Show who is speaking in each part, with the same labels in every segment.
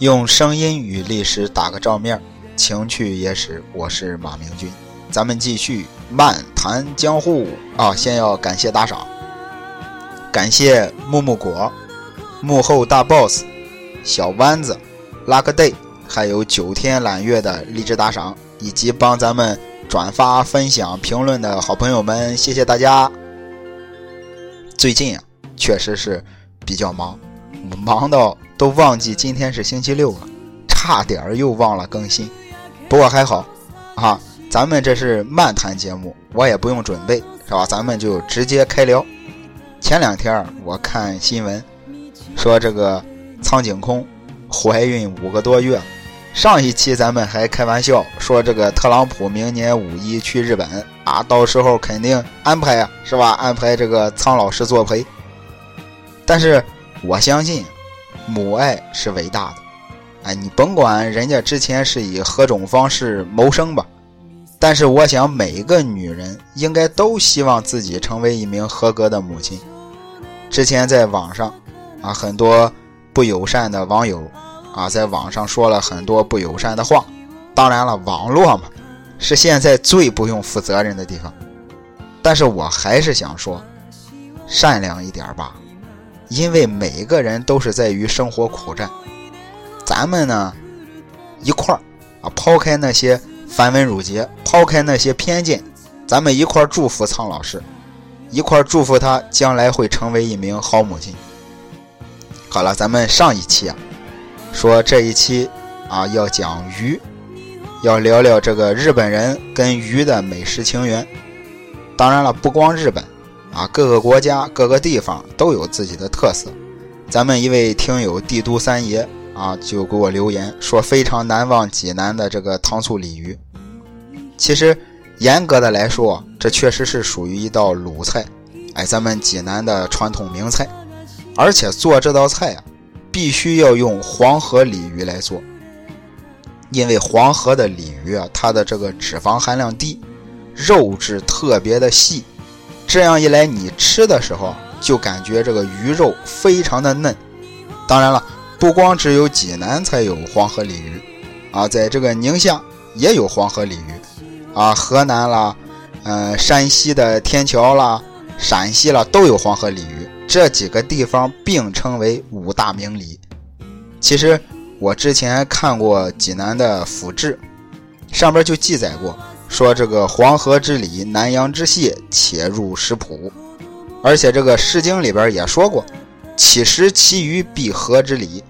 Speaker 1: 用声音与历史打个照面，情趣野史，我是马明君。咱们继续漫谈江湖啊！先要感谢打赏，感谢木木果、幕后大 boss、小弯子、Luck Day，还有九天揽月的励志打赏，以及帮咱们转发、分享、评论的好朋友们，谢谢大家。最近啊，确实是比较忙，忙到都忘记今天是星期六了，差点儿又忘了更新。不过还好，啊，咱们这是漫谈节目，我也不用准备，是吧？咱们就直接开聊。前两天我看新闻，说这个苍井空怀孕五个多月。上一期咱们还开玩笑说这个特朗普明年五一去日本啊，到时候肯定安排啊，是吧？安排这个苍老师作陪。但是我相信，母爱是伟大的。哎，你甭管人家之前是以何种方式谋生吧，但是我想每一个女人应该都希望自己成为一名合格的母亲。之前在网上，啊，很多不友善的网友，啊，在网上说了很多不友善的话。当然了，网络嘛，是现在最不用负责任的地方。但是我还是想说，善良一点吧，因为每个人都是在于生活苦战。咱们呢，一块儿啊，抛开那些繁文缛节，抛开那些偏见，咱们一块儿祝福苍老师，一块儿祝福他将来会成为一名好母亲。好了，咱们上一期啊，说这一期啊要讲鱼，要聊聊这个日本人跟鱼的美食情缘。当然了，不光日本啊，各个国家、各个地方都有自己的特色。咱们一位听友帝都三爷。啊，就给我留言说非常难忘济南的这个糖醋鲤鱼。其实严格的来说，这确实是属于一道鲁菜，哎，咱们济南的传统名菜。而且做这道菜啊，必须要用黄河鲤鱼来做，因为黄河的鲤鱼啊，它的这个脂肪含量低，肉质特别的细，这样一来你吃的时候就感觉这个鱼肉非常的嫩。当然了。不光只有济南才有黄河鲤鱼，啊，在这个宁夏也有黄河鲤鱼，啊，河南啦，嗯，山西的天桥啦，陕西啦都有黄河鲤鱼，这几个地方并称为五大名鲤。其实我之前看过济南的府志，上边就记载过，说这个黄河之鲤，南阳之蟹，且入食谱，而且这个《诗经》里边也说过，岂食其鱼，必河之鲤。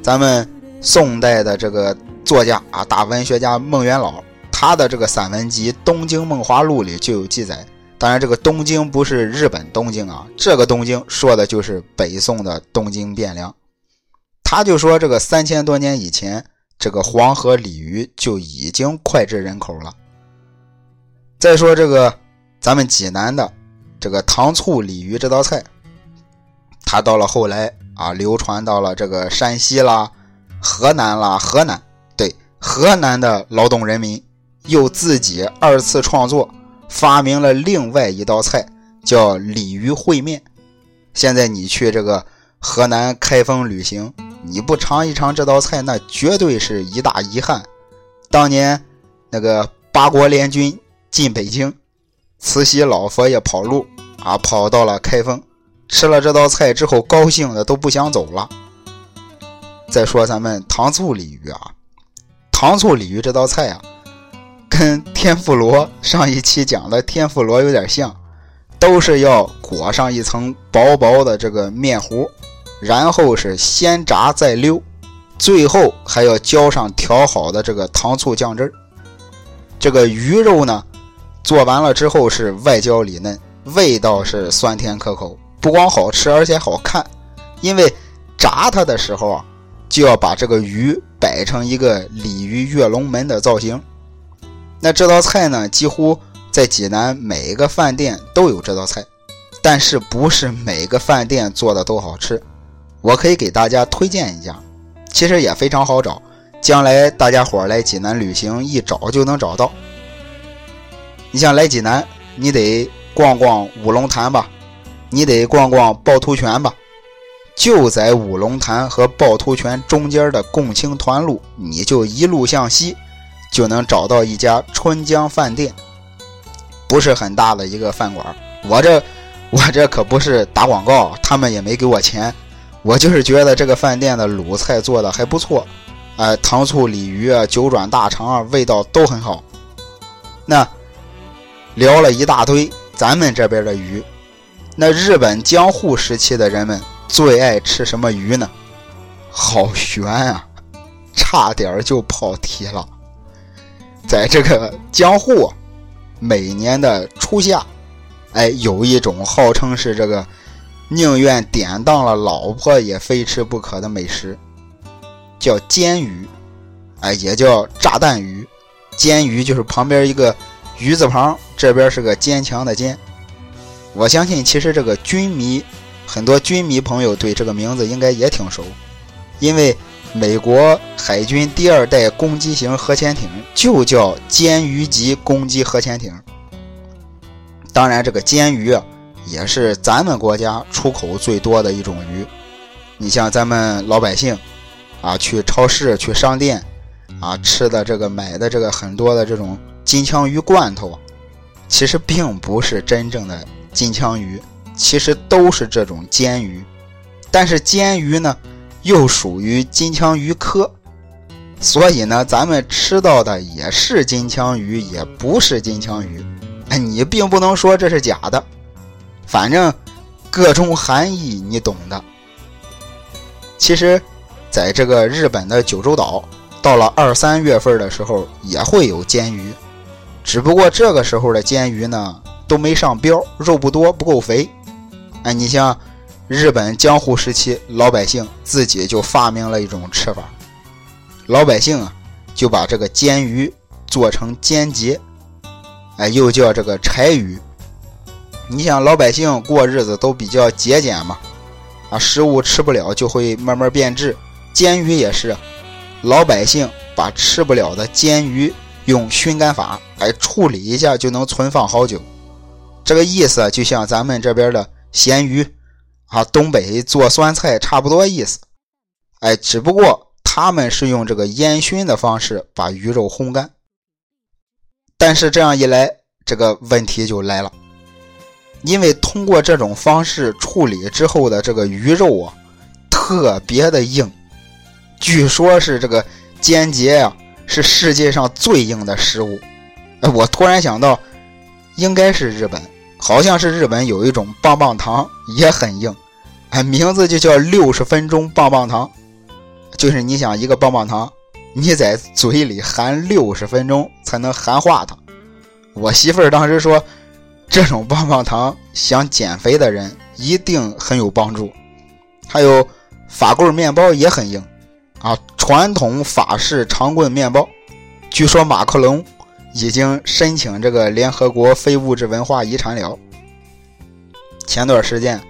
Speaker 1: 咱们宋代的这个作家啊，大文学家孟元老，他的这个散文集《东京梦华录》里就有记载。当然，这个东京不是日本东京啊，这个东京说的就是北宋的东京汴梁。他就说，这个三千多年以前，这个黄河鲤鱼就已经脍炙人口了。再说这个咱们济南的这个糖醋鲤鱼这道菜，它到了后来。啊，流传到了这个山西啦、河南啦，河南对河南的劳动人民又自己二次创作，发明了另外一道菜，叫鲤鱼烩面。现在你去这个河南开封旅行，你不尝一尝这道菜，那绝对是一大遗憾。当年那个八国联军进北京，慈禧老佛爷跑路啊，跑到了开封。吃了这道菜之后，高兴的都不想走了。再说咱们糖醋鲤鱼啊，糖醋鲤鱼这道菜啊，跟天妇罗上一期讲的天妇罗有点像，都是要裹上一层薄薄的这个面糊，然后是先炸再溜，最后还要浇上调好的这个糖醋酱汁儿。这个鱼肉呢，做完了之后是外焦里嫩，味道是酸甜可口。不光好吃，而且好看，因为炸它的时候啊，就要把这个鱼摆成一个鲤鱼跃龙门的造型。那这道菜呢，几乎在济南每一个饭店都有这道菜，但是不是每个饭店做的都好吃。我可以给大家推荐一家，其实也非常好找，将来大家伙来济南旅行一找就能找到。你想来济南，你得逛逛五龙潭吧，你得逛逛趵突泉吧。就在五龙潭和趵突泉中间的共青团路，你就一路向西。就能找到一家春江饭店，不是很大的一个饭馆。我这我这可不是打广告，他们也没给我钱，我就是觉得这个饭店的鲁菜做的还不错，哎，糖醋鲤鱼啊，九转大肠啊，味道都很好。那聊了一大堆咱们这边的鱼，那日本江户时期的人们最爱吃什么鱼呢？好悬啊，差点就跑题了。在这个江户，每年的初夏，哎，有一种号称是这个宁愿典当了老婆也非吃不可的美食，叫煎鱼，哎，也叫炸弹鱼。煎鱼就是旁边一个鱼字旁，这边是个坚强的坚。我相信，其实这个军迷很多军迷朋友对这个名字应该也挺熟，因为。美国海军第二代攻击型核潜艇就叫歼鱼级攻击核潜艇。当然，这个歼鱼啊，也是咱们国家出口最多的一种鱼。你像咱们老百姓啊，去超市、去商店啊吃的这个、买的这个很多的这种金枪鱼罐头，其实并不是真正的金枪鱼，其实都是这种煎鱼。但是煎鱼呢？又属于金枪鱼科，所以呢，咱们吃到的也是金枪鱼，也不是金枪鱼。你并不能说这是假的，反正各种含义你懂的。其实，在这个日本的九州岛，到了二三月份的时候也会有煎鱼，只不过这个时候的煎鱼呢都没上膘，肉不多，不够肥。哎，你像。日本江户时期，老百姓自己就发明了一种吃法，老百姓啊就把这个煎鱼做成煎节，哎，又叫这个柴鱼。你想，老百姓过日子都比较节俭嘛，啊，食物吃不了就会慢慢变质，煎鱼也是，老百姓把吃不了的煎鱼用熏干法来处理一下就能存放好久，这个意思就像咱们这边的咸鱼。啊，东北做酸菜差不多意思，哎，只不过他们是用这个烟熏的方式把鱼肉烘干。但是这样一来，这个问题就来了，因为通过这种方式处理之后的这个鱼肉啊，特别的硬，据说是这个煎节呀是世界上最硬的食物。哎，我突然想到，应该是日本。好像是日本有一种棒棒糖也很硬，哎，名字就叫六十分钟棒棒糖，就是你想一个棒棒糖，你在嘴里含六十分钟才能含化它。我媳妇儿当时说，这种棒棒糖想减肥的人一定很有帮助。还有法棍面包也很硬，啊，传统法式长棍面包，据说马克龙。已经申请这个联合国非物质文化遗产了。前段时间，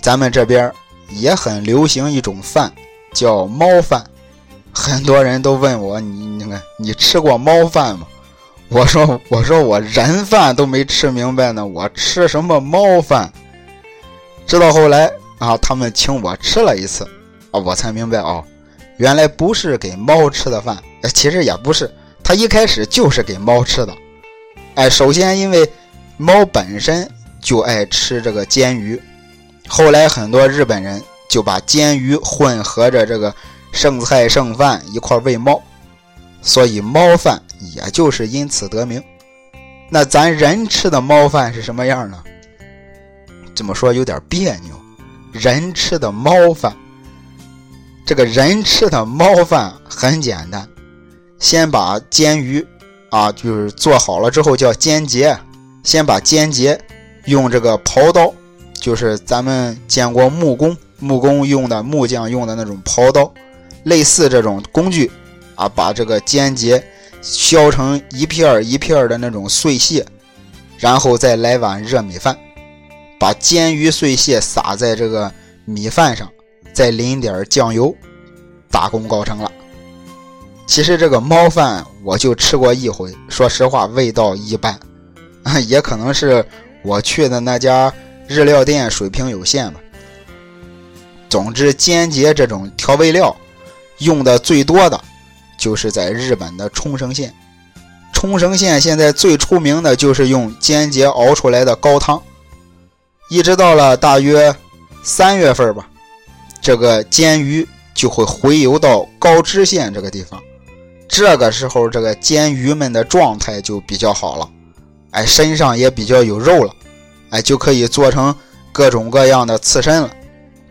Speaker 1: 咱们这边也很流行一种饭，叫猫饭。很多人都问我：“你你看，你吃过猫饭吗？”我说：“我说我人饭都没吃明白呢，我吃什么猫饭？”直到后来啊，他们请我吃了一次啊，我才明白哦，原来不是给猫吃的饭，其实也不是。它一开始就是给猫吃的，哎，首先因为猫本身就爱吃这个煎鱼，后来很多日本人就把煎鱼混合着这个剩菜剩饭一块喂猫，所以猫饭也就是因此得名。那咱人吃的猫饭是什么样呢？这么说有点别扭，人吃的猫饭，这个人吃的猫饭很简单。先把煎鱼，啊，就是做好了之后叫煎节。先把煎节用这个刨刀，就是咱们见过木工木工用的木匠用的那种刨刀，类似这种工具啊，把这个尖节削成一片儿一片儿的那种碎屑，然后再来碗热米饭，把煎鱼碎屑撒在这个米饭上，再淋点酱油，大功告成了。其实这个猫饭我就吃过一回，说实话味道一般，也可能是我去的那家日料店水平有限吧。总之，煎节这种调味料用的最多的，就是在日本的冲绳县。冲绳县现在最出名的就是用煎节熬出来的高汤，一直到了大约三月份吧，这个煎鱼就会回游到高知县这个地方。这个时候，这个煎鱼们的状态就比较好了，哎，身上也比较有肉了，哎，就可以做成各种各样的刺身了。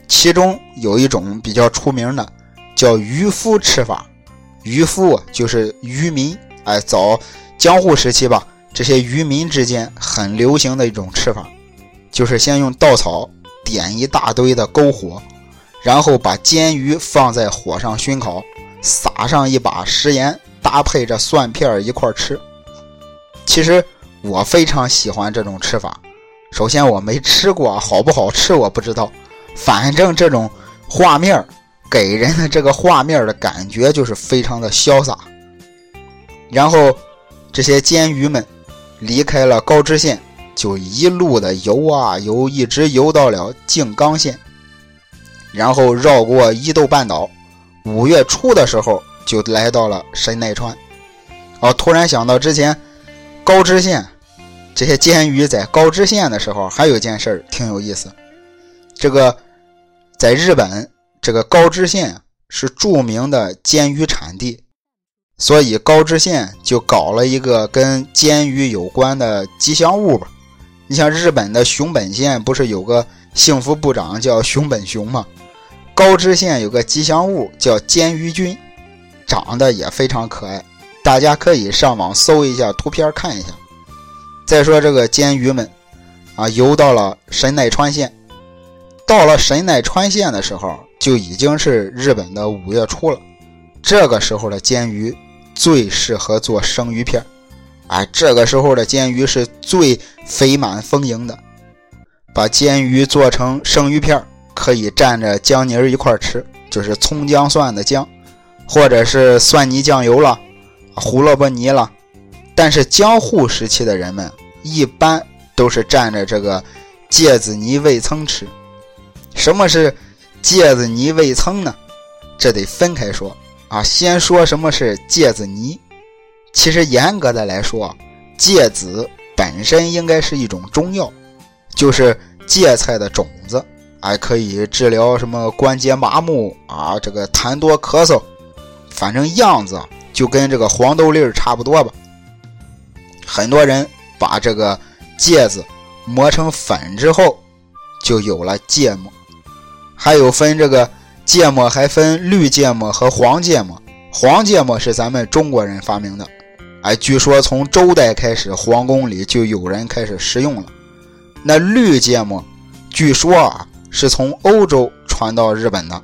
Speaker 1: 其中有一种比较出名的，叫渔夫吃法。渔夫就是渔民，哎，早江户时期吧，这些渔民之间很流行的一种吃法，就是先用稻草点一大堆的篝火，然后把煎鱼放在火上熏烤。撒上一把食盐，搭配着蒜片一块吃。其实我非常喜欢这种吃法。首先我没吃过，好不好吃我不知道。反正这种画面给人的这个画面的感觉就是非常的潇洒。然后这些煎鱼们离开了高知县，就一路的游啊游，一直游到了静冈县，然后绕过伊豆半岛。五月初的时候就来到了神奈川，哦，突然想到之前高知县这些煎鱼在高知县的时候，还有件事挺有意思。这个在日本，这个高知县是著名的煎鱼产地，所以高知县就搞了一个跟煎鱼有关的吉祥物吧。你像日本的熊本县不是有个幸福部长叫熊本熊吗？高知县有个吉祥物叫煎鱼君，长得也非常可爱，大家可以上网搜一下图片看一下。再说这个煎鱼们，啊，游到了神奈川县，到了神奈川县的时候，就已经是日本的五月初了。这个时候的煎鱼最适合做生鱼片，哎，这个时候的煎鱼是最肥满丰盈的，把煎鱼做成生鱼片。可以蘸着姜泥儿一块吃，就是葱姜蒜的姜，或者是蒜泥酱油了，胡萝卜泥了。但是江户时期的人们一般都是蘸着这个芥子泥味噌吃。什么是芥子泥味噌呢？这得分开说啊。先说什么是芥子泥。其实严格的来说，芥子本身应该是一种中药，就是芥菜的种子。还可以治疗什么关节麻木啊，这个痰多咳嗽，反正样子就跟这个黄豆粒儿差不多吧。很多人把这个芥子磨成粉之后，就有了芥末。还有分这个芥末，还分绿芥末和黄芥末。黄芥末是咱们中国人发明的，哎，据说从周代开始，皇宫里就有人开始食用了。那绿芥末，据说啊。是从欧洲传到日本的，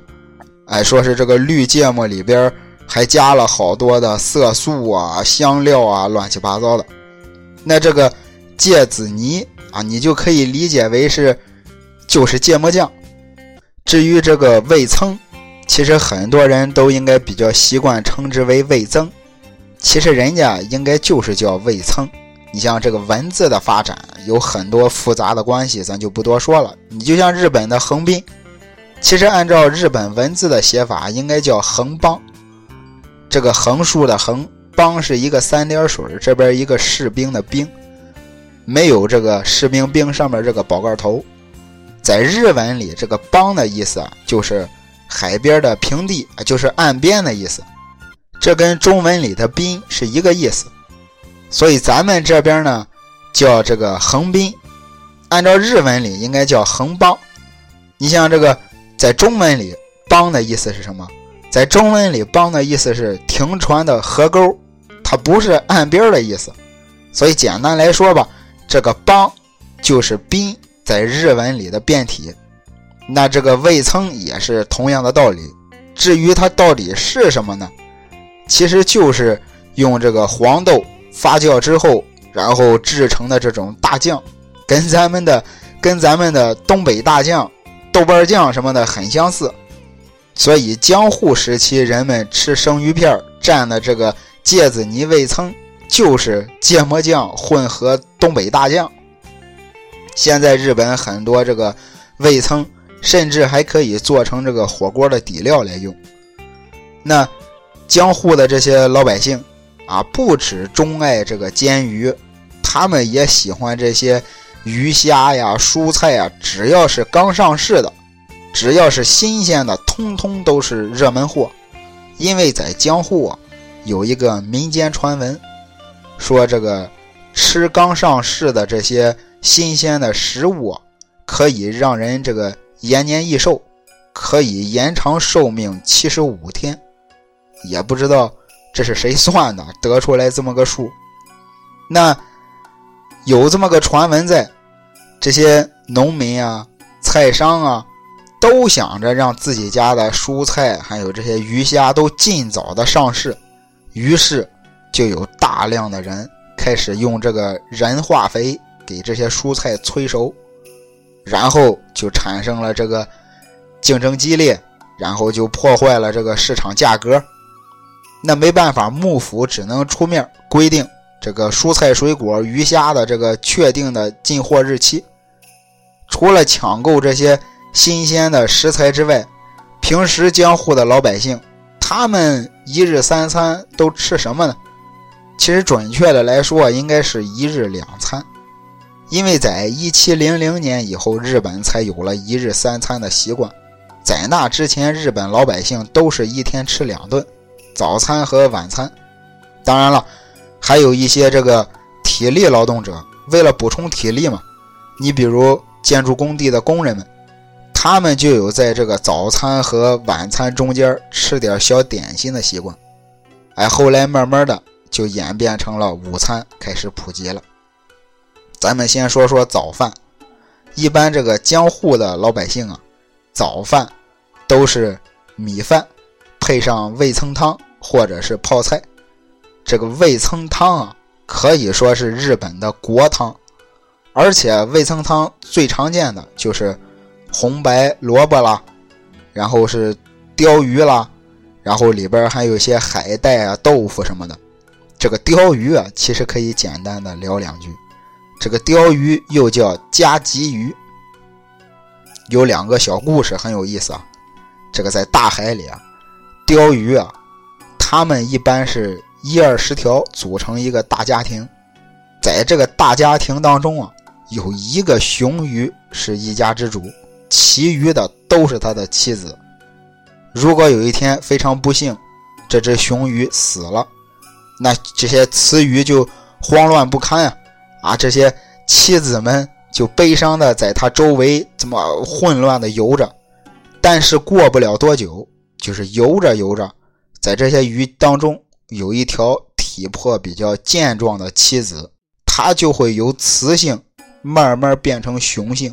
Speaker 1: 哎，说是这个绿芥末里边还加了好多的色素啊、香料啊，乱七八糟的。那这个芥子泥啊，你就可以理解为是就是芥末酱。至于这个味噌，其实很多人都应该比较习惯称之为味增，其实人家应该就是叫味噌。你像这个文字的发展有很多复杂的关系，咱就不多说了。你就像日本的横滨，其实按照日本文字的写法，应该叫横邦。这个横竖的横，邦是一个三点水，这边一个士兵的兵，没有这个士兵兵上面这个宝盖头。在日文里，这个邦的意思啊就是海边的平地，就是岸边的意思。这跟中文里的滨是一个意思。所以咱们这边呢，叫这个横滨，按照日文里应该叫横邦。你像这个，在中文里“邦”的意思是什么？在中文里“邦”的意思是停船的河沟，它不是岸边的意思。所以简单来说吧，这个“邦”就是“滨”在日文里的变体。那这个味噌也是同样的道理，至于它到底是什么呢？其实就是用这个黄豆发酵之后，然后制成的这种大酱，跟咱们的跟咱们的东北大酱、豆瓣酱什么的很相似。所以江户时期人们吃生鱼片蘸的这个芥子泥味噌，就是芥末酱混合东北大酱。现在日本很多这个味噌，甚至还可以做成这个火锅的底料来用。那江户的这些老百姓啊，不止钟爱这个煎鱼，他们也喜欢这些鱼虾呀、蔬菜呀，只要是刚上市的，只要是新鲜的，通通都是热门货。因为在江户啊，有一个民间传闻，说这个吃刚上市的这些。新鲜的食物可以让人这个延年益寿，可以延长寿命七十五天。也不知道这是谁算的，得出来这么个数。那有这么个传闻在，这些农民啊、菜商啊，都想着让自己家的蔬菜还有这些鱼虾都尽早的上市，于是就有大量的人开始用这个人化肥。给这些蔬菜催熟，然后就产生了这个竞争激烈，然后就破坏了这个市场价格。那没办法，幕府只能出面规定这个蔬菜、水果、鱼虾的这个确定的进货日期。除了抢购这些新鲜的食材之外，平时江户的老百姓，他们一日三餐都吃什么呢？其实准确的来说，应该是一日两餐。因为在一七零零年以后，日本才有了一日三餐的习惯。在那之前，日本老百姓都是一天吃两顿，早餐和晚餐。当然了，还有一些这个体力劳动者，为了补充体力嘛，你比如建筑工地的工人们，他们就有在这个早餐和晚餐中间吃点小点心的习惯。哎，后来慢慢的就演变成了午餐开始普及了。咱们先说说早饭，一般这个江户的老百姓啊，早饭都是米饭配上味噌汤或者是泡菜。这个味噌汤啊，可以说是日本的国汤，而且味噌汤最常见的就是红白萝卜啦，然后是鲷鱼啦，然后里边还有一些海带啊、豆腐什么的。这个鲷鱼啊，其实可以简单的聊两句。这个鲷鱼又叫加吉鱼，有两个小故事很有意思啊。这个在大海里啊，鲷鱼啊，它们一般是一二十条组成一个大家庭，在这个大家庭当中啊，有一个雄鱼是一家之主，其余的都是他的妻子。如果有一天非常不幸，这只雄鱼死了，那这些雌鱼就慌乱不堪啊。啊，这些妻子们就悲伤的在他周围这么混乱的游着，但是过不了多久，就是游着游着，在这些鱼当中有一条体魄比较健壮的妻子，她就会由雌性慢慢变成雄性，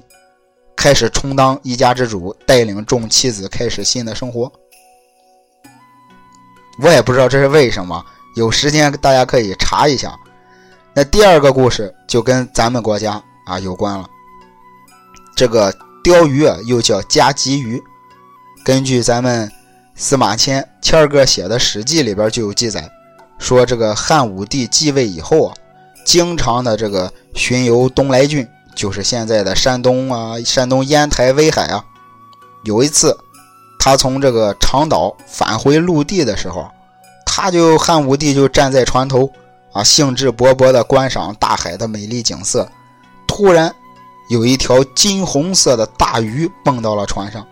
Speaker 1: 开始充当一家之主，带领众妻子开始新的生活。我也不知道这是为什么，有时间大家可以查一下。那第二个故事就跟咱们国家啊有关了。这个鲷鱼啊，又叫加吉鱼。根据咱们司马迁谦儿哥写的《史记》里边就有记载，说这个汉武帝继位以后啊，经常的这个巡游东来郡，就是现在的山东啊，山东烟台、威海啊。有一次，他从这个长岛返回陆地的时候，他就汉武帝就站在船头。啊，兴致勃勃地观赏大海的美丽景色，突然有一条金红色的大鱼蹦到了船上。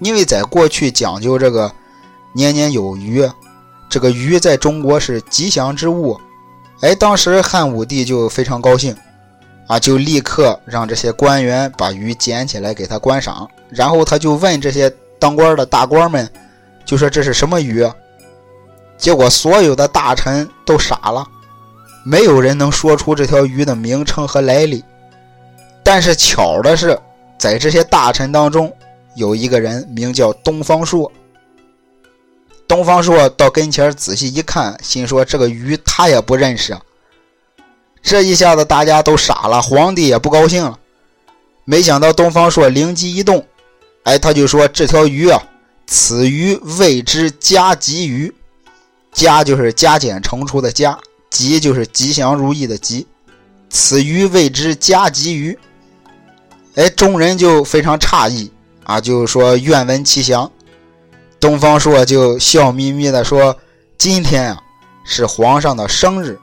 Speaker 1: 因为在过去讲究这个年年有余，这个鱼在中国是吉祥之物。哎，当时汉武帝就非常高兴，啊，就立刻让这些官员把鱼捡起来给他观赏。然后他就问这些当官的大官们，就说这是什么鱼？结果所有的大臣都傻了，没有人能说出这条鱼的名称和来历。但是巧的是，在这些大臣当中，有一个人名叫东方朔。东方朔到跟前仔细一看，心说这个鱼他也不认识啊。这一下子大家都傻了，皇帝也不高兴了。没想到东方朔灵机一动，哎，他就说这条鱼啊，此鱼谓之加吉鱼。加就是加减乘除的加，吉就是吉祥如意的吉。此鱼谓之加吉鱼。哎，众人就非常诧异啊，就是说愿闻其详。东方朔就笑眯眯地说：“今天啊，是皇上的生日。”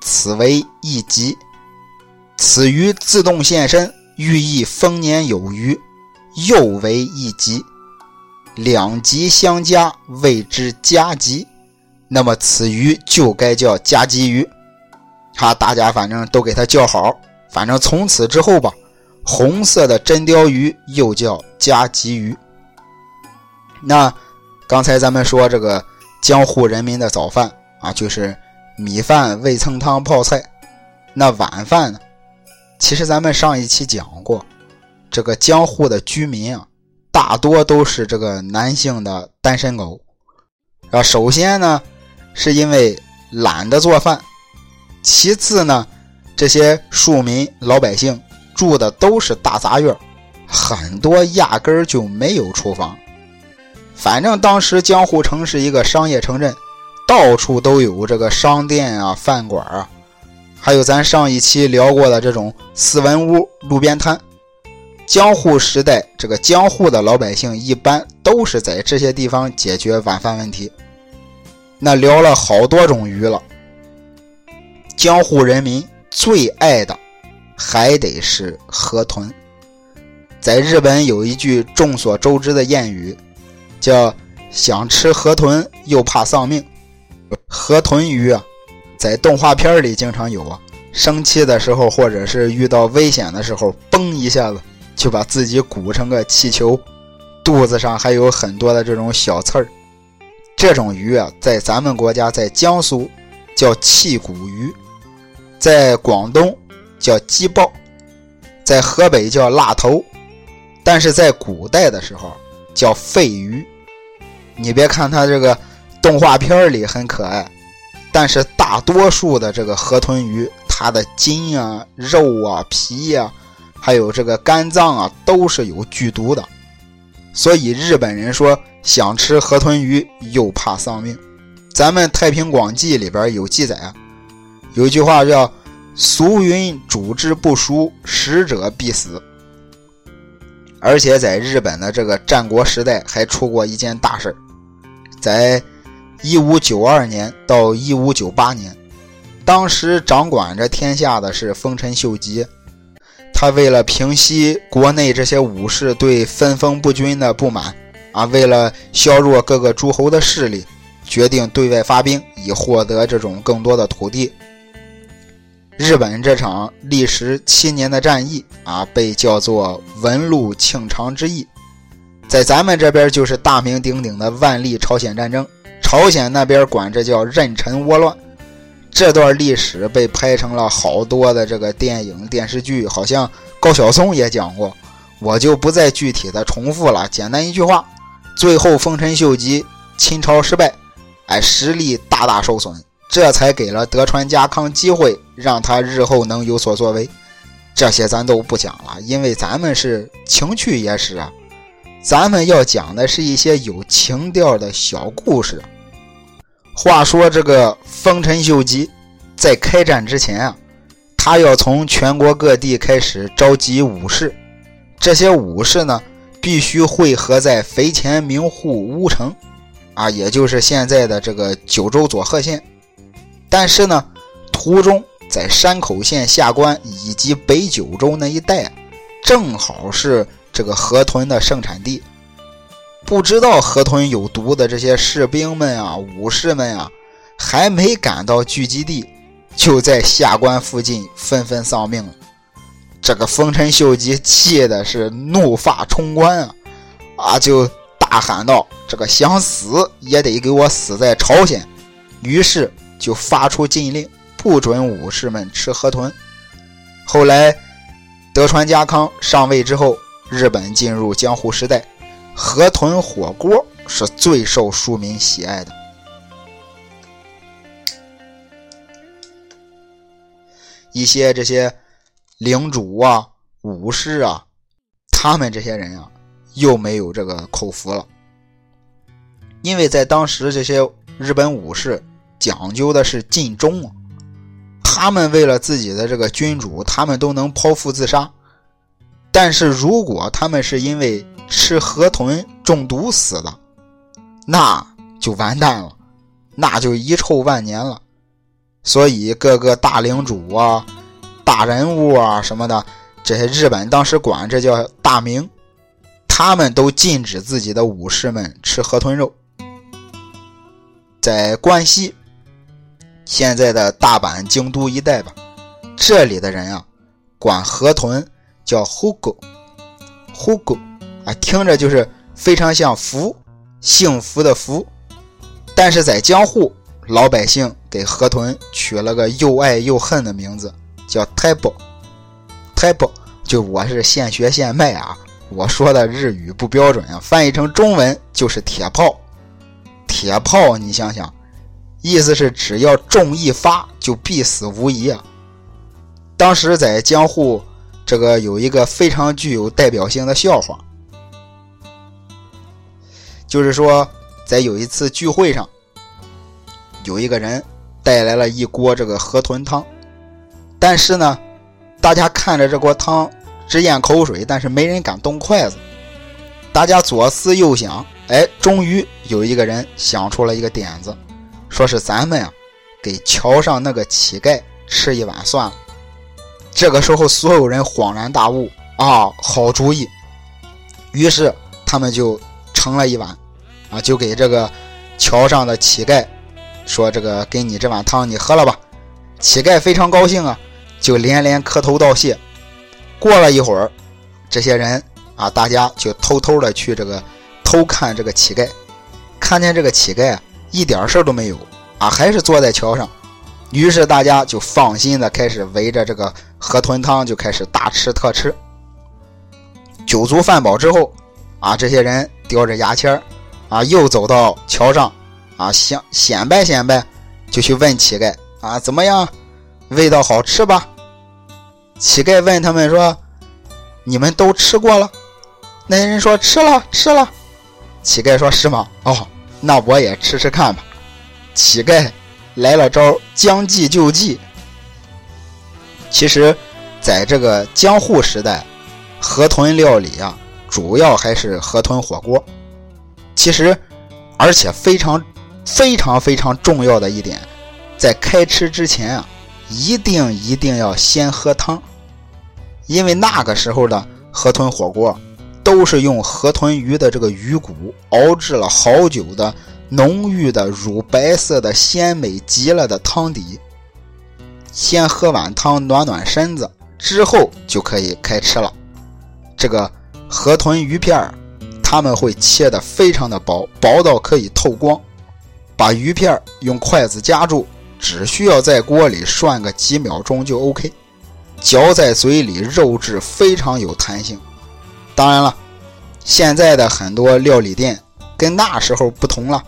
Speaker 1: 此为一吉，此鱼自动现身，寓意丰年有余，又为一吉，两吉相加，谓之加吉。那么此鱼就该叫加吉鱼。哈，大家反正都给他叫好，反正从此之后吧，红色的真鲷鱼又叫加吉鱼。那刚才咱们说这个江户人民的早饭啊，就是。米饭、味噌汤、泡菜，那晚饭呢？其实咱们上一期讲过，这个江户的居民啊，大多都是这个男性的单身狗。啊，首先呢，是因为懒得做饭；其次呢，这些庶民老百姓住的都是大杂院，很多压根儿就没有厨房。反正当时江户城是一个商业城镇。到处都有这个商店啊、饭馆啊，还有咱上一期聊过的这种四文屋、路边摊。江户时代，这个江户的老百姓一般都是在这些地方解决晚饭问题。那聊了好多种鱼了，江户人民最爱的还得是河豚。在日本有一句众所周知的谚语，叫“想吃河豚又怕丧命”。河豚鱼啊，在动画片里经常有啊。生气的时候，或者是遇到危险的时候，嘣一下子就把自己鼓成个气球，肚子上还有很多的这种小刺儿。这种鱼啊，在咱们国家，在江苏叫气骨鱼，在广东叫鸡爆，在河北叫辣头，但是在古代的时候叫肺鱼。你别看它这个。动画片里很可爱，但是大多数的这个河豚鱼，它的筋啊、肉啊、皮呀，还有这个肝脏啊，都是有剧毒的。所以日本人说想吃河豚鱼又怕丧命。咱们《太平广记》里边有记载啊，有一句话叫“俗云煮之不熟，食者必死”。而且在日本的这个战国时代还出过一件大事在。一五九二年到一五九八年，当时掌管着天下的是丰臣秀吉。他为了平息国内这些武士对分封不均的不满，啊，为了削弱各个诸侯的势力，决定对外发兵，以获得这种更多的土地。日本这场历时七年的战役啊，被叫做文禄庆长之役，在咱们这边就是大名鼎鼎的万历朝鲜战争。朝鲜那边管这叫壬辰倭乱，这段历史被拍成了好多的这个电影电视剧，好像高晓松也讲过，我就不再具体的重复了。简单一句话，最后丰臣秀吉侵朝失败，哎，实力大大受损，这才给了德川家康机会，让他日后能有所作为。这些咱都不讲了，因为咱们是情趣野史啊，咱们要讲的是一些有情调的小故事。话说这个丰臣秀吉在开战之前啊，他要从全国各地开始召集武士，这些武士呢必须汇合在肥前名护乌城，啊，也就是现在的这个九州佐贺县。但是呢，途中在山口县下关以及北九州那一带，正好是这个河豚的盛产地。不知道河豚有毒的这些士兵们啊、武士们啊，还没赶到聚集地，就在下关附近纷纷丧命了。这个丰臣秀吉气的是怒发冲冠啊，啊，就大喊道：“这个想死也得给我死在朝鲜！”于是就发出禁令，不准武士们吃河豚。后来德川家康上位之后，日本进入江户时代。河豚火锅是最受庶民喜爱的。一些这些领主啊、武士啊，他们这些人啊，又没有这个口福了，因为在当时这些日本武士讲究的是尽忠啊，他们为了自己的这个君主，他们都能剖腹自杀。但是如果他们是因为吃河豚中毒死的，那就完蛋了，那就遗臭万年了。所以各个大领主啊、大人物啊什么的，这些日本当时管这叫大名，他们都禁止自己的武士们吃河豚肉。在关西，现在的大阪、京都一带吧，这里的人啊，管河豚叫“ hugo hugo 啊，听着就是非常像福，幸福的福。但是在江户，老百姓给河豚取了个又爱又恨的名字，叫“太保”。太保就我是现学现卖啊，我说的日语不标准啊，翻译成中文就是铁炮。铁炮，你想想，意思是只要中一发就必死无疑啊。当时在江户，这个有一个非常具有代表性的笑话，就是说在有一次聚会上，有一个人带来了一锅这个河豚汤，但是呢，大家看着这锅汤直咽口水，但是没人敢动筷子。大家左思右想，哎，终于有一个人想出了一个点子，说是咱们啊，给桥上那个乞丐吃一碗算了。这个时候，所有人恍然大悟啊，好主意。于是他们就盛了一碗，啊，就给这个桥上的乞丐说：“这个给你这碗汤，你喝了吧。”乞丐非常高兴啊，就连连磕头道谢。过了一会儿，这些人啊，大家就偷偷的去这个偷看这个乞丐，看见这个乞丐，一点事儿都没有啊，还是坐在桥上。于是大家就放心的开始围着这个河豚汤就开始大吃特吃。酒足饭饱之后，啊，这些人叼着牙签啊，又走到桥上，啊，想显摆显摆，就去问乞丐啊，怎么样，味道好吃吧？乞丐问他们说：“你们都吃过了？”那些人说：“吃了，吃了。”乞丐说：“是吗？哦，那我也吃吃看吧。”乞丐。来了招将计就计。其实，在这个江户时代，河豚料理啊，主要还是河豚火锅。其实，而且非常非常非常重要的一点，在开吃之前啊，一定一定要先喝汤，因为那个时候的河豚火锅都是用河豚鱼的这个鱼骨熬制了好久的。浓郁的乳白色的鲜美极了的汤底，先喝碗汤暖暖身子，之后就可以开吃了。这个河豚鱼片儿，他们会切的非常的薄，薄到可以透光。把鱼片用筷子夹住，只需要在锅里涮个几秒钟就 OK。嚼在嘴里，肉质非常有弹性。当然了，现在的很多料理店跟那时候不同了。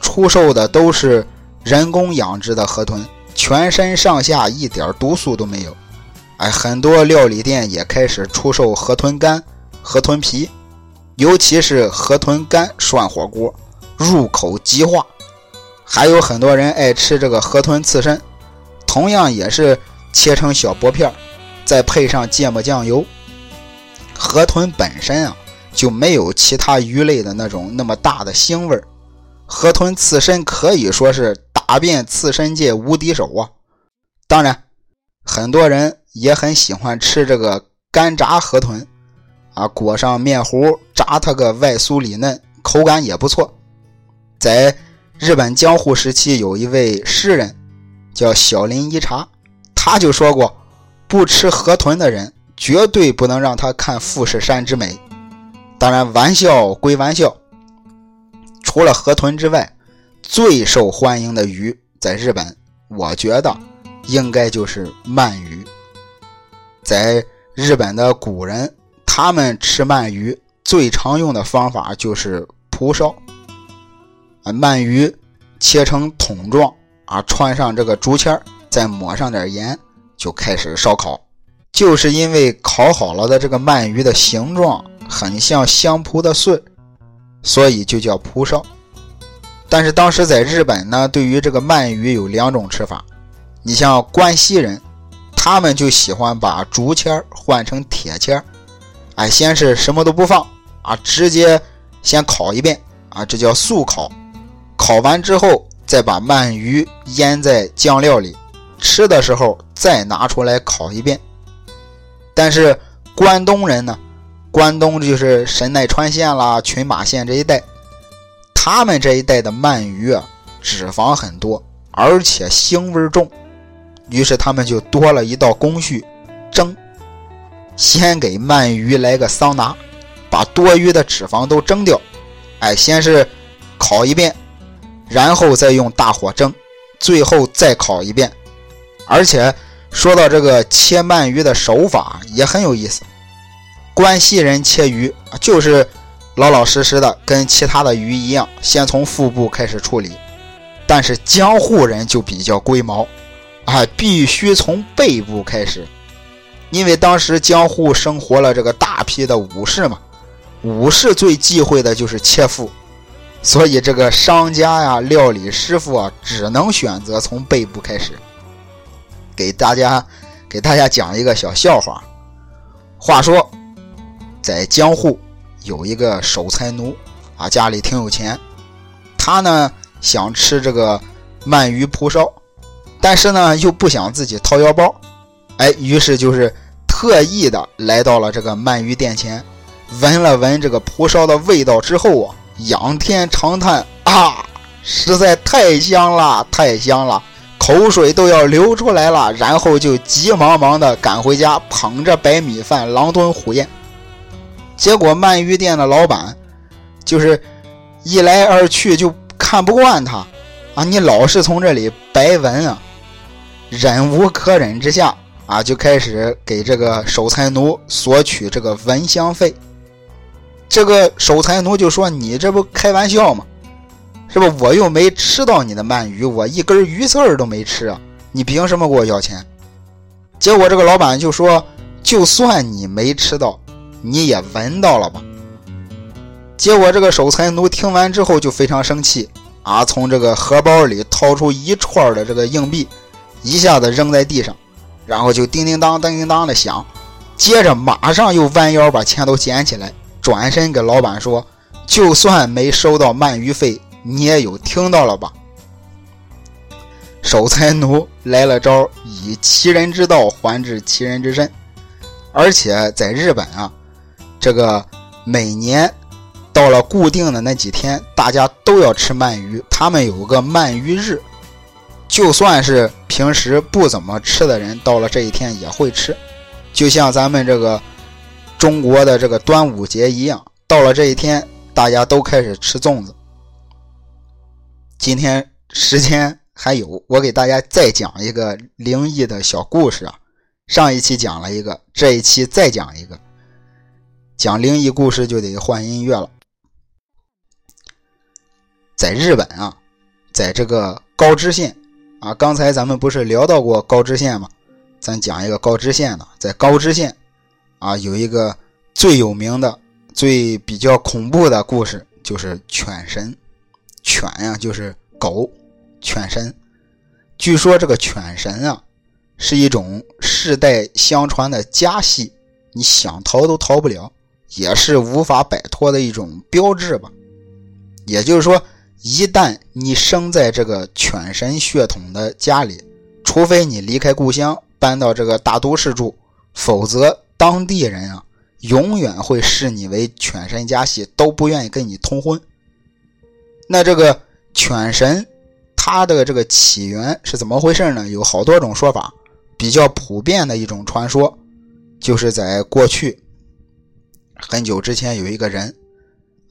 Speaker 1: 出售的都是人工养殖的河豚，全身上下一点毒素都没有。哎，很多料理店也开始出售河豚肝、河豚皮，尤其是河豚肝涮火锅，入口即化。还有很多人爱吃这个河豚刺身，同样也是切成小薄片，再配上芥末酱油。河豚本身啊就没有其他鱼类的那种那么大的腥味儿。河豚刺身可以说是打遍刺身界无敌手啊！当然，很多人也很喜欢吃这个干炸河豚，啊，裹上面糊炸它个外酥里嫩，口感也不错。在日本江户时期，有一位诗人叫小林一茶，他就说过：不吃河豚的人，绝对不能让他看富士山之美。当然，玩笑归玩笑。除了河豚之外，最受欢迎的鱼在日本，我觉得应该就是鳗鱼。在日本的古人，他们吃鳗鱼最常用的方法就是蒲烧。啊，鳗鱼切成筒状啊，穿上这个竹签再抹上点盐，就开始烧烤。就是因为烤好了的这个鳗鱼的形状很像香蒲的穗，所以就叫蒲烧。但是当时在日本呢，对于这个鳗鱼有两种吃法。你像关西人，他们就喜欢把竹签换成铁签哎，先是什么都不放啊，直接先烤一遍啊，这叫速烤。烤完之后，再把鳗鱼腌在酱料里，吃的时候再拿出来烤一遍。但是关东人呢，关东就是神奈川县啦、群马县这一带，他们这一带的鳗鱼啊，脂肪很多，而且腥味重。于是他们就多了一道工序，蒸。先给鳗鱼来个桑拿，把多余的脂肪都蒸掉。哎，先是烤一遍，然后再用大火蒸，最后再烤一遍。而且说到这个切鳗鱼的手法也很有意思。关西人切鱼就是老老实实的，跟其他的鱼一样，先从腹部开始处理。但是江户人就比较龟毛。啊，必须从背部开始，因为当时江户生活了这个大批的武士嘛，武士最忌讳的就是切腹，所以这个商家呀、料理师傅啊，只能选择从背部开始。给大家给大家讲一个小笑话。话说，在江户有一个守财奴啊，家里挺有钱，他呢想吃这个鳗鱼蒲烧。但是呢，又不想自己掏腰包，哎，于是就是特意的来到了这个鳗鱼店前，闻了闻这个蒲烧的味道之后啊，仰天长叹啊，实在太香了，太香了，口水都要流出来了。然后就急忙忙的赶回家，捧着白米饭狼吞虎咽。结果鳗鱼店的老板就是一来二去就看不惯他啊，你老是从这里白闻啊。忍无可忍之下啊，就开始给这个守财奴索取这个蚊香费。这个守财奴就说：“你这不开玩笑吗？是吧？我又没吃到你的鳗鱼，我一根鱼刺儿都没吃啊！你凭什么给我要钱？”结果这个老板就说：“就算你没吃到，你也闻到了吧？”结果这个守财奴听完之后就非常生气啊，从这个荷包里掏出一串的这个硬币。一下子扔在地上，然后就叮叮当、叮叮当的响，接着马上又弯腰把钱都捡起来，转身给老板说：“就算没收到鳗鱼费，你也有听到了吧？”守财奴来了招，以其人之道还治其人之身，而且在日本啊，这个每年到了固定的那几天，大家都要吃鳗鱼，他们有个鳗鱼日。就算是平时不怎么吃的人，到了这一天也会吃，就像咱们这个中国的这个端午节一样，到了这一天，大家都开始吃粽子。今天时间还有，我给大家再讲一个灵异的小故事啊。上一期讲了一个，这一期再讲一个。讲灵异故事就得换音乐了。在日本啊，在这个高知县。啊，刚才咱们不是聊到过高知县吗？咱讲一个高知县的，在高知县，啊，有一个最有名的、最比较恐怖的故事，就是犬神。犬呀，就是狗，犬神。据说这个犬神啊，是一种世代相传的家系，你想逃都逃不了，也是无法摆脱的一种标志吧。也就是说。一旦你生在这个犬神血统的家里，除非你离开故乡搬到这个大都市住，否则当地人啊永远会视你为犬神家系，都不愿意跟你通婚。那这个犬神它的这个起源是怎么回事呢？有好多种说法，比较普遍的一种传说，就是在过去很久之前有一个人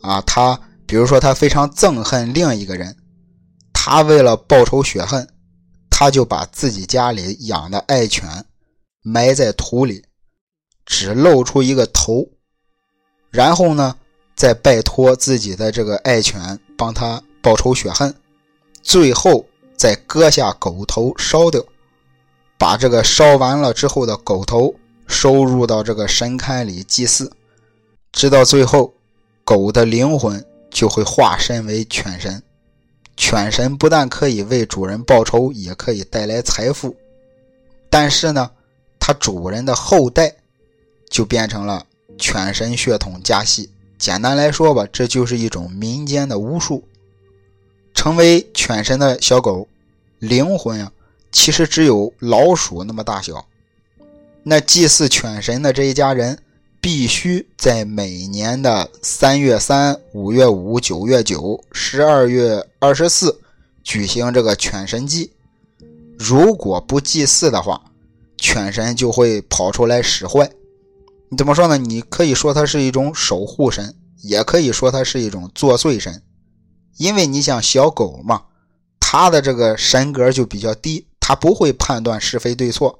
Speaker 1: 啊，他。比如说，他非常憎恨另一个人，他为了报仇雪恨，他就把自己家里养的爱犬埋在土里，只露出一个头，然后呢，再拜托自己的这个爱犬帮他报仇雪恨，最后再割下狗头烧掉，把这个烧完了之后的狗头收入到这个神龛里祭祀，直到最后，狗的灵魂就会化身为犬神。犬神不但可以为主人报仇，也可以带来财富，但是呢，它主人的后代就变成了犬神血统家系。简单来说吧，这就是一种民间的巫术。成为犬神的小狗，灵魂啊，其实只有老鼠那么大小。那祭祀犬神的这一家人，必须在每年的三月三、五月五、九月九、十二月二十四举行这个犬神祭。如果不祭祀的话，犬神就会跑出来使坏。你怎么说呢？你可以说它是一种守护神，也可以说它是一种作祟神，因为你像小狗嘛，它的这个神格就比较低，它不会判断是非对错。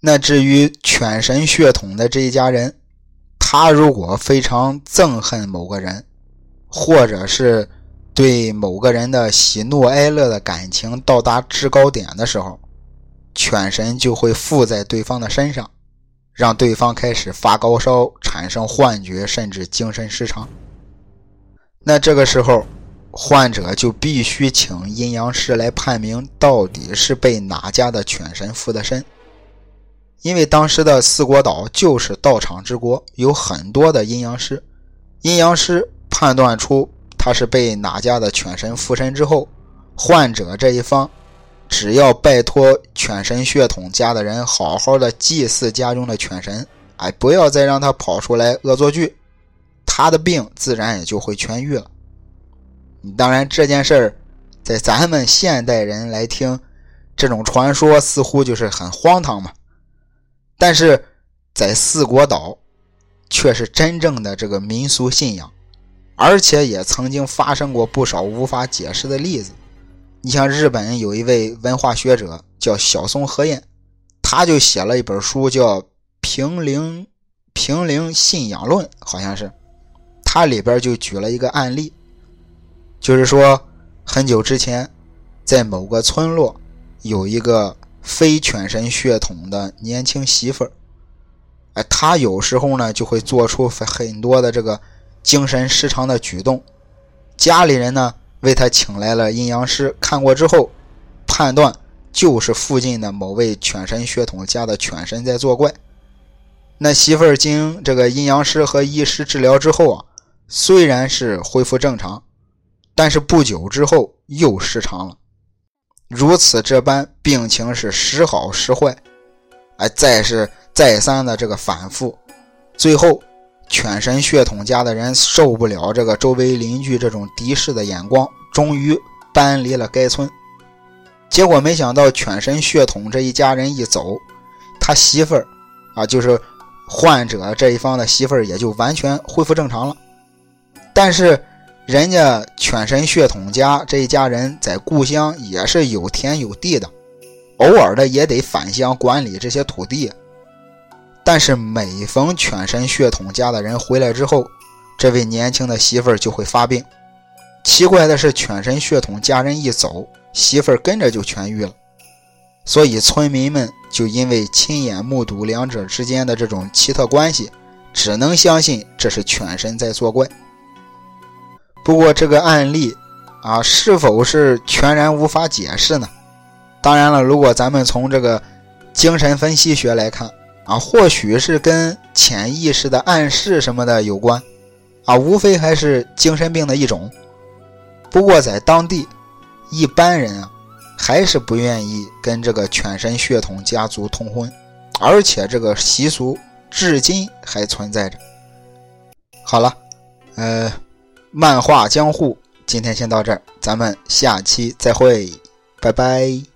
Speaker 1: 那至于犬神血统的这一家人，他如果非常憎恨某个人，或者是对某个人的喜怒哀乐的感情到达制高点的时候，犬神就会附在对方的身上。让对方开始发高烧、产生幻觉，甚至精神失常。那这个时候，患者就必须请阴阳师来判明到底是被哪家的犬神附的身。因为当时的四国岛就是道场之国，有很多的阴阳师。阴阳师判断出他是被哪家的犬神附身之后，患者这一方。只要拜托犬神血统家的人好好的祭祀家中的犬神，哎，不要再让他跑出来恶作剧，他的病自然也就会痊愈了。当然，这件事儿在咱们现代人来听，这种传说似乎就是很荒唐嘛。但是在四国岛，却是真正的这个民俗信仰，而且也曾经发生过不少无法解释的例子。你像日本有一位文化学者叫小松和彦，他就写了一本书叫《平陵平陵信仰论》，好像是，他里边就举了一个案例，就是说很久之前，在某个村落有一个非犬神血统的年轻媳妇儿，哎，他有时候呢就会做出很多的这个精神失常的举动，家里人呢。为他请来了阴阳师，看过之后，判断就是附近的某位犬神血统家的犬神在作怪。那媳妇儿经这个阴阳师和医师治疗之后啊，虽然是恢复正常，但是不久之后又失常了。如此这般，病情是时好时坏，哎，再是再三的这个反复，最后。犬神血统家的人受不了这个周围邻居这种敌视的眼光，终于搬离了该村。结果没想到，犬神血统这一家人一走，他媳妇儿啊，就是患者这一方的媳妇儿，也就完全恢复正常了。但是，人家犬神血统家这一家人在故乡也是有田有地的，偶尔的也得返乡管理这些土地。但是每逢犬神血统家的人回来之后，这位年轻的媳妇儿就会发病。奇怪的是，犬神血统家人一走，媳妇儿跟着就痊愈了。所以村民们就因为亲眼目睹两者之间的这种奇特关系，只能相信这是犬神在作怪。不过这个案例啊，是否是全然无法解释呢？当然了，如果咱们从这个精神分析学来看。啊，或许是跟潜意识的暗示什么的有关，啊，无非还是精神病的一种。不过在当地，一般人啊，还是不愿意跟这个犬神血统家族通婚，而且这个习俗至今还存在着。好了，呃，漫画江户今天先到这儿，咱们下期再会，拜拜。